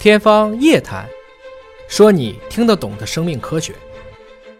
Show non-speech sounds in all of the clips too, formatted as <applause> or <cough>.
天方夜谭，说你听得懂的生命科学。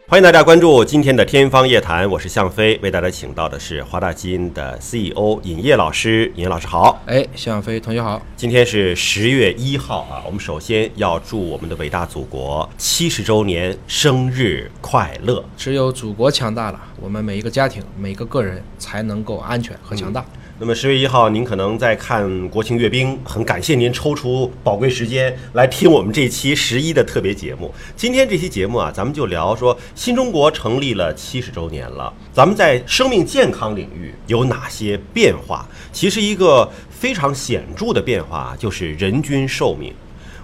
欢迎大家关注今天的《天方夜谭》，我是向飞，为大家请到的是华大基因的 CEO 尹烨老师。尹烨老师好，哎，向飞同学好。今天是十月一号啊，我们首先要祝我们的伟大祖国七十周年生日快乐。只有祖国强大了，我们每一个家庭、每个个人才能够安全和强大。那么十月一号，您可能在看国庆阅兵，很感谢您抽出宝贵时间来听我们这期十一的特别节目。今天这期节目啊，咱们就聊说新中国成立了七十周年了，咱们在生命健康领域有哪些变化？其实一个非常显著的变化就是人均寿命。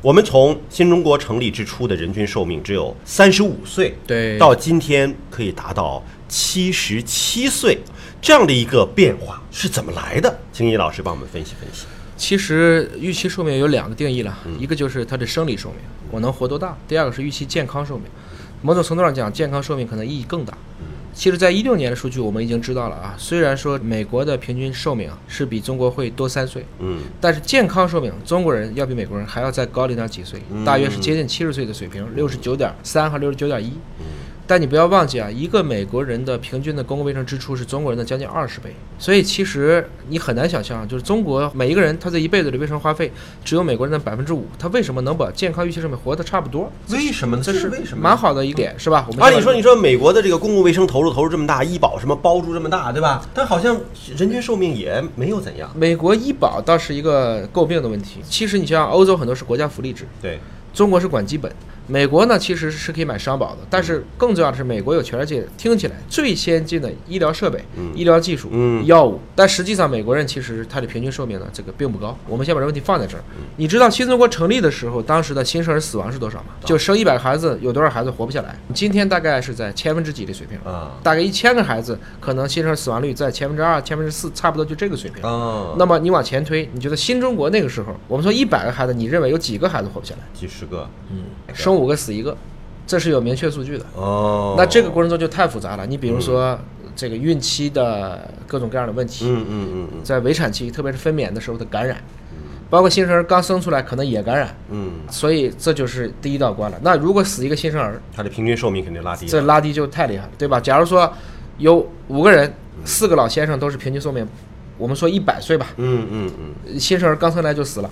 我们从新中国成立之初的人均寿命只有三十五岁，对，到今天可以达到七十七岁。这样的一个变化是怎么来的？请尹老师帮我们分析分析。其实预期寿命有两个定义了，一个就是它的生理寿命，我能活多大；第二个是预期健康寿命。某种程度上讲，健康寿命可能意义更大。其实，在一六年的数据我们已经知道了啊，虽然说美国的平均寿命是比中国会多三岁，嗯，但是健康寿命中国人要比美国人还要再高零点几岁，大约是接近七十岁的水平，六十九点三和六十九点一。但你不要忘记啊，一个美国人的平均的公共卫生支出是中国人的将近二十倍，所以其实你很难想象，就是中国每一个人他这一辈子的卫生花费只有美国人的百分之五，他为什么能把健康预期寿命活得差不多？为什么呢？这是为什么？蛮好的一点，是吧？按理说，你说美国的这个公共卫生投入投入这么大，医保什么包住这么大，对吧？但好像人均寿命也没有怎样。美国医保倒是一个诟病的问题。其实你像欧洲很多是国家福利制，对，中国是管基本。美国呢，其实是可以买商保的，但是更重要的是，美国有全世界听起来最先进的医疗设备、医疗技术、药物，但实际上美国人其实他的平均寿命呢，这个并不高。我们先把这问题放在这儿。你知道新中国成立的时候，当时的新生儿死亡是多少吗？就生一百个孩子，有多少孩子活不下来？今天大概是在千分之几的水平啊，大概一千个孩子，可能新生儿死亡率在千分之二、千分之四，差不多就这个水平啊。那么你往前推，你觉得新中国那个时候，我们说一百个孩子，你认为有几个孩子活不下来？几十个，嗯，生五个死一个。这是有明确数据的哦。那这个过程中就太复杂了。你比如说这个孕期的各种各样的问题，嗯嗯嗯在围产期，特别是分娩的时候的感染，包括新生儿刚生出来可能也感染，嗯，所以这就是第一道关了。那如果死一个新生儿，他的平均寿命肯定拉低，这拉低就太厉害了，对吧？假如说有五个人，四个老先生都是平均寿命，我们说一百岁吧，嗯嗯嗯，新生儿刚生来就死了，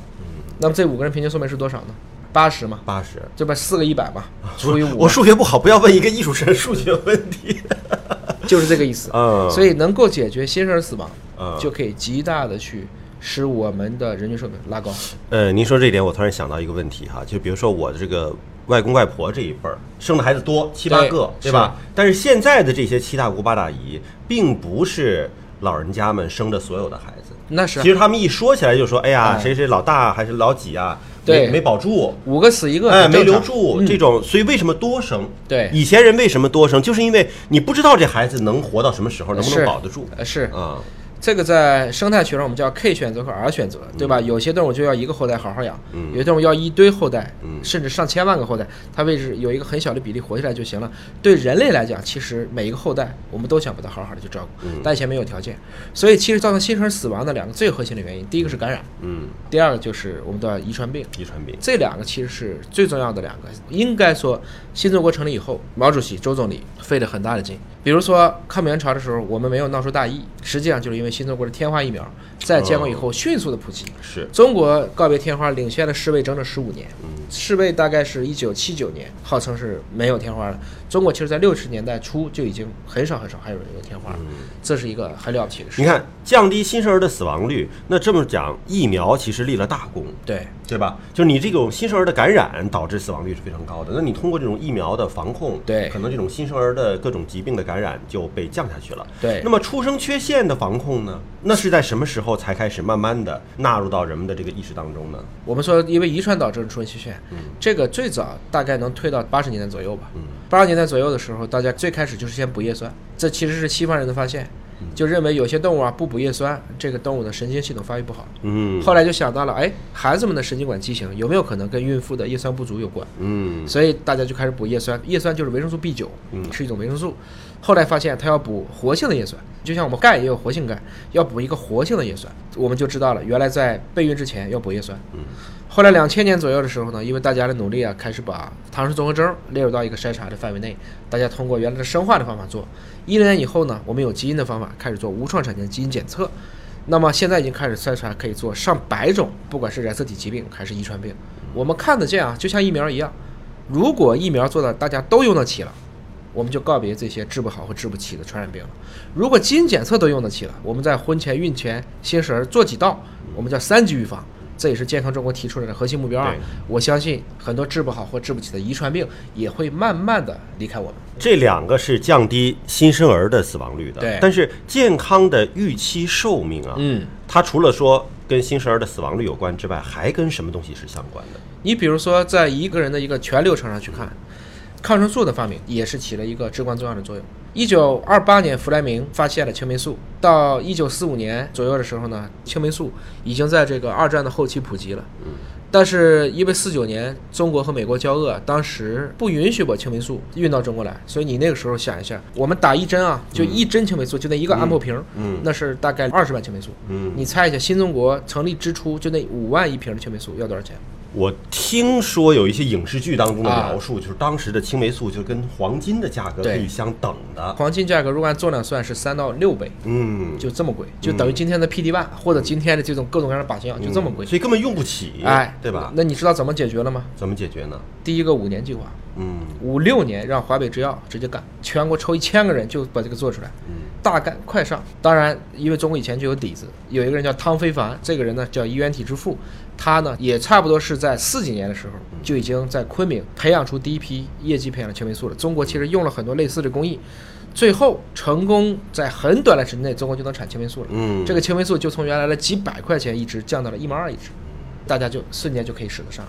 那么这五个人平均寿命是多少呢？八十嘛，八十，这不四个一百嘛，除以五。我数学不好，不要问一个艺术生数学问题，<laughs> 就是这个意思。嗯，所以能够解决新生儿死亡，嗯，就可以极大的去使我们的人均寿命拉高。呃，您说这点，我突然想到一个问题哈，就比如说我的这个外公外婆这一辈儿生的孩子多七八个，对吧？但是现在的这些七大姑八大姨，并不是老人家们生的所有的孩子。那是，其实他们一说起来就说，哎呀，谁谁老大还是老几啊？对，没保住，五个死一个，哎，没留住这种，所以为什么多生？对，以前人为什么多生，就是因为你不知道这孩子能活到什么时候，能不能保得住？是。啊。这个在生态学上我们叫 K 选择和 R 选择，对吧？有些动物就要一个后代好好养，有些动物要一堆后代，甚至上千万个后代，它为置有一个很小的比例活下来就行了。对人类来讲，其实每一个后代我们都想把它好好的去照顾，但以前没有条件，所以其实造成新生儿死亡的两个最核心的原因，第一个是感染，嗯，第二个就是我们的遗传病，遗传病，这两个其实是最重要的两个。应该说，新中国成立以后，毛主席、周总理费了很大的劲。比如说抗美援朝的时候，我们没有闹出大疫，实际上就是因为新中国的天花疫苗在建国以后迅速的普及。是。中国告别天花，领先了世卫整整十五年。世卫大概是一九七九年号称是没有天花的，中国其实在六十年代初就已经很少很少还有人有天花了，这是一个很了不起的事。你看，降低新生儿的死亡率，那这么讲，疫苗其实立了大功，对。对吧？就是你这种新生儿的感染导致死亡率是非常高的，那你通过这种疫苗的防控，对，可能这种新生儿的各种疾病的感染就被降下去了。对，那么出生缺陷的防控呢？那是在什么时候才开始慢慢的纳入到人们的这个意识当中呢？我们说，因为遗传导致的出生缺陷，嗯，这个最早大概能推到八十年代左右吧。嗯，八十年代左右的时候，大家最开始就是先补叶酸，这其实是西方人的发现，就认为有些动物啊不补叶酸，这个动物的神经系统发育不好。嗯，后来就想到了，哎，孩子们的神经管畸形有没有可能跟孕妇的叶酸不足有关？嗯，所以大家就开始补叶酸，叶酸就是维生素 B 九，嗯，是一种维生素。后来发现它要补活性的叶酸，就像我们钙也有活性钙，要补一个活性的叶酸，我们就知道了，原来在备孕之前要补叶酸。嗯，后来两千年左右的时候呢，因为大家的努力啊，开始把唐氏综合征列入到一个筛查的范围内，大家通过原来的生化的方法做。一零年以后呢，我们有基因的方法开始做无创产前基因检测，那么现在已经开始筛查，可以做上百种，不管是染色体疾病还是遗传病，我们看得见啊，就像疫苗一样。如果疫苗做的大家都用得起了，我们就告别这些治不好和治不起的传染病了。如果基因检测都用得起了，我们在婚前、孕前、新生儿做几道，我们叫三级预防，这也是健康中国提出来的核心目标啊。我相信很多治不好或治不起的遗传病也会慢慢的离开我们。这两个是降低新生儿的死亡率的，对。但是健康的预期寿命啊，嗯，它除了说跟新生儿的死亡率有关之外，还跟什么东西是相关的？你比如说，在一个人的一个全流程上去看。抗生素的发明也是起了一个至关重要的作用。一九二八年，弗莱明发现了青霉素，到一九四五年左右的时候呢，青霉素已经在这个二战的后期普及了。但是因为四九年中国和美国交恶，当时不允许把青霉素运到中国来，所以你那个时候想一下，我们打一针啊，就一针青霉素，就那一个安布瓶，嗯，那是大概二十万青霉素。嗯，你猜一下，新中国成立之初就那五万一瓶的青霉素要多少钱？我听说有一些影视剧当中的描述，就是当时的青霉素就跟黄金的价格可以相等的。黄金价格如果按重量算是三到六倍，嗯，就这么贵，就等于今天的 PD one 或者今天的这种各种各样的靶向就这么贵，所以根本用不起，哎，对吧？那你知道怎么解决了吗？怎么解决呢？第一个五年计划，嗯，五六年让华北制药直接干，全国抽一千个人就把这个做出来，嗯，大干快上。当然，因为中国以前就有底子，有一个人叫汤非凡，这个人呢叫医源体之父。他呢，也差不多是在四几年的时候，就已经在昆明培养出第一批业绩培养的青霉素了。中国其实用了很多类似的工艺，最后成功在很短的时间内，中国就能产青霉素了。嗯，这个青霉素就从原来的几百块钱一支降到了一毛二一支，大家就瞬间就可以使得上。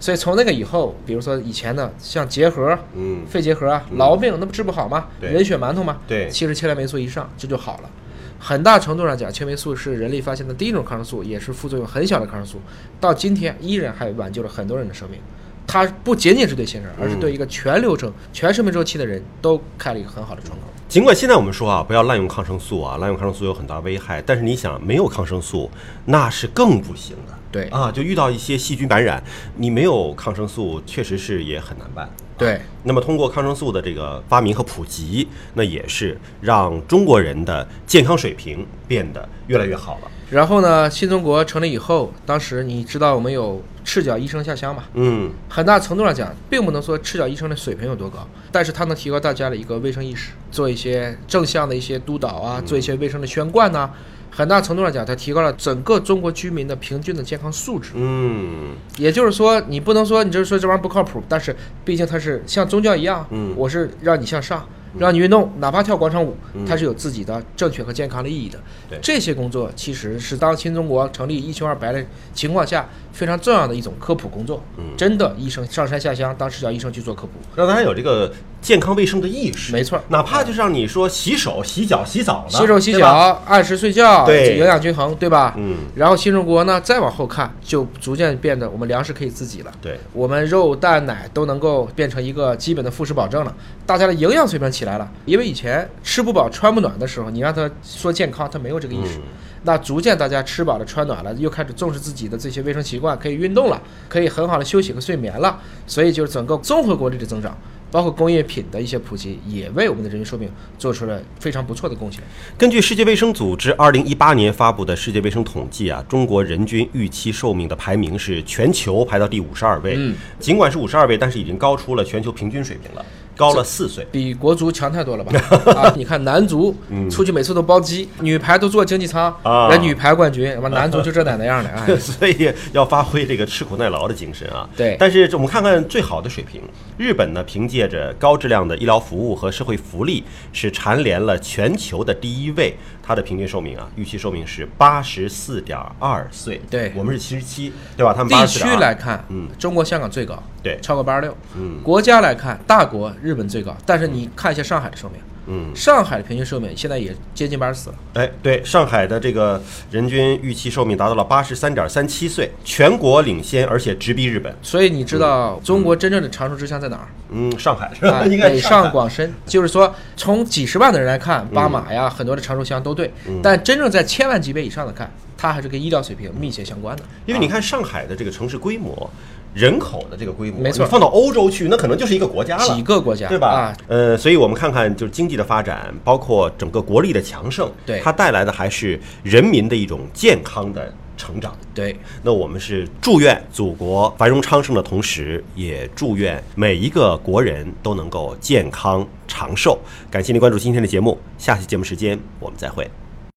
所以从那个以后，比如说以前的像结核、嗯，肺结核啊、痨病，那不治不好吗？人血馒头吗？对，七十七来霉素一上，这就好了。很大程度上讲，青霉素是人类发现的第一种抗生素，也是副作用很小的抗生素。到今天依然还挽救了很多人的生命。它不仅仅是对新生儿，而是对一个全流程、全生命周期的人都开了一个很好的窗口。尽管现在我们说啊，不要滥用抗生素啊，滥用抗生素有很大危害。但是你想，没有抗生素那是更不行的。对啊，就遇到一些细菌感染，你没有抗生素，确实是也很难办。对，那么通过抗生素的这个发明和普及，那也是让中国人的健康水平变得越来越好了。然后呢，新中国成立以后，当时你知道我们有赤脚医生下乡嘛？嗯，很大程度上讲，并不能说赤脚医生的水平有多高，但是它能提高大家的一个卫生意识，做一些正向的一些督导啊，做一些卫生的宣贯呐。很大程度上讲，它提高了整个中国居民的平均的健康素质。嗯，也就是说，你不能说你就是说这玩意儿不靠谱，但是毕竟它是像宗教一样，嗯，我是让你向上，让你运动，哪怕跳广场舞，它是有自己的正确和健康的意义的。对，这些工作其实是当新中国成立一穷二白的情况下非常重要的一种科普工作。嗯，真的，医生上山下乡当赤脚医生去做科普，让大家有这个。健康卫生的意识，没错，哪怕就是让你说洗手、洗脚、洗澡洗手、洗脚，按时睡觉，对，营养均衡，对吧？嗯。然后新中国呢，再往后看，就逐渐变得我们粮食可以自己了，对，我们肉、蛋、奶都能够变成一个基本的副食保证了，大家的营养水平起来了。因为以前吃不饱穿不暖的时候，你让他说健康，他没有这个意识。那逐渐大家吃饱了穿暖了，又开始重视自己的这些卫生习惯，可以运动了，可以很好的休息和睡眠了，所以就是整个综合国力的增长。包括工业品的一些普及，也为我们的人均寿命做出了非常不错的贡献。根据世界卫生组织二零一八年发布的世界卫生统计啊，中国人均预期寿命的排名是全球排到第五十二位。嗯，尽管是五十二位，但是已经高出了全球平均水平了。高了四岁，比国足强太多了吧？啊，<laughs> 你看男足出去每次都包机，女排都坐经济舱，人女排冠军，完男足就这奶那样的，啊，<laughs> 所以要发挥这个吃苦耐劳的精神啊。对，但是我们看看最好的水平，日本呢，凭借着高质量的医疗服务和社会福利，是蝉联了全球的第一位。它的平均寿命啊，预期寿命是八十四点二岁。对，我们是七十七，对吧？他们地区来看，嗯，中国香港最高，对，超过八十六。嗯，国家来看，大国日本最高，但是你看一下上海的寿命，嗯，上海的平均寿命现在也接近八十四了。哎，对，上海的这个人均预期寿命达到了八十三点三七岁，全国领先，而且直逼日本。所以你知道中国真正的长寿之乡在哪儿？嗯，上海 <laughs> 是吧，北上广深。就是说，从几十万的人来看，巴马呀，很多的长寿乡都对。但真正在千万级别以上的看，它还是跟医疗水平密切相关的。因为你看上海的这个城市规模。人口的这个规模，没错，放到欧洲去，那可能就是一个国家了，几个国家，对吧？啊，呃，所以我们看看，就是经济的发展，包括整个国力的强盛，对它带来的还是人民的一种健康的成长。对，那我们是祝愿祖国繁荣昌盛的同时，也祝愿每一个国人都能够健康长寿。感谢您关注今天的节目，下期节目时间我们再会。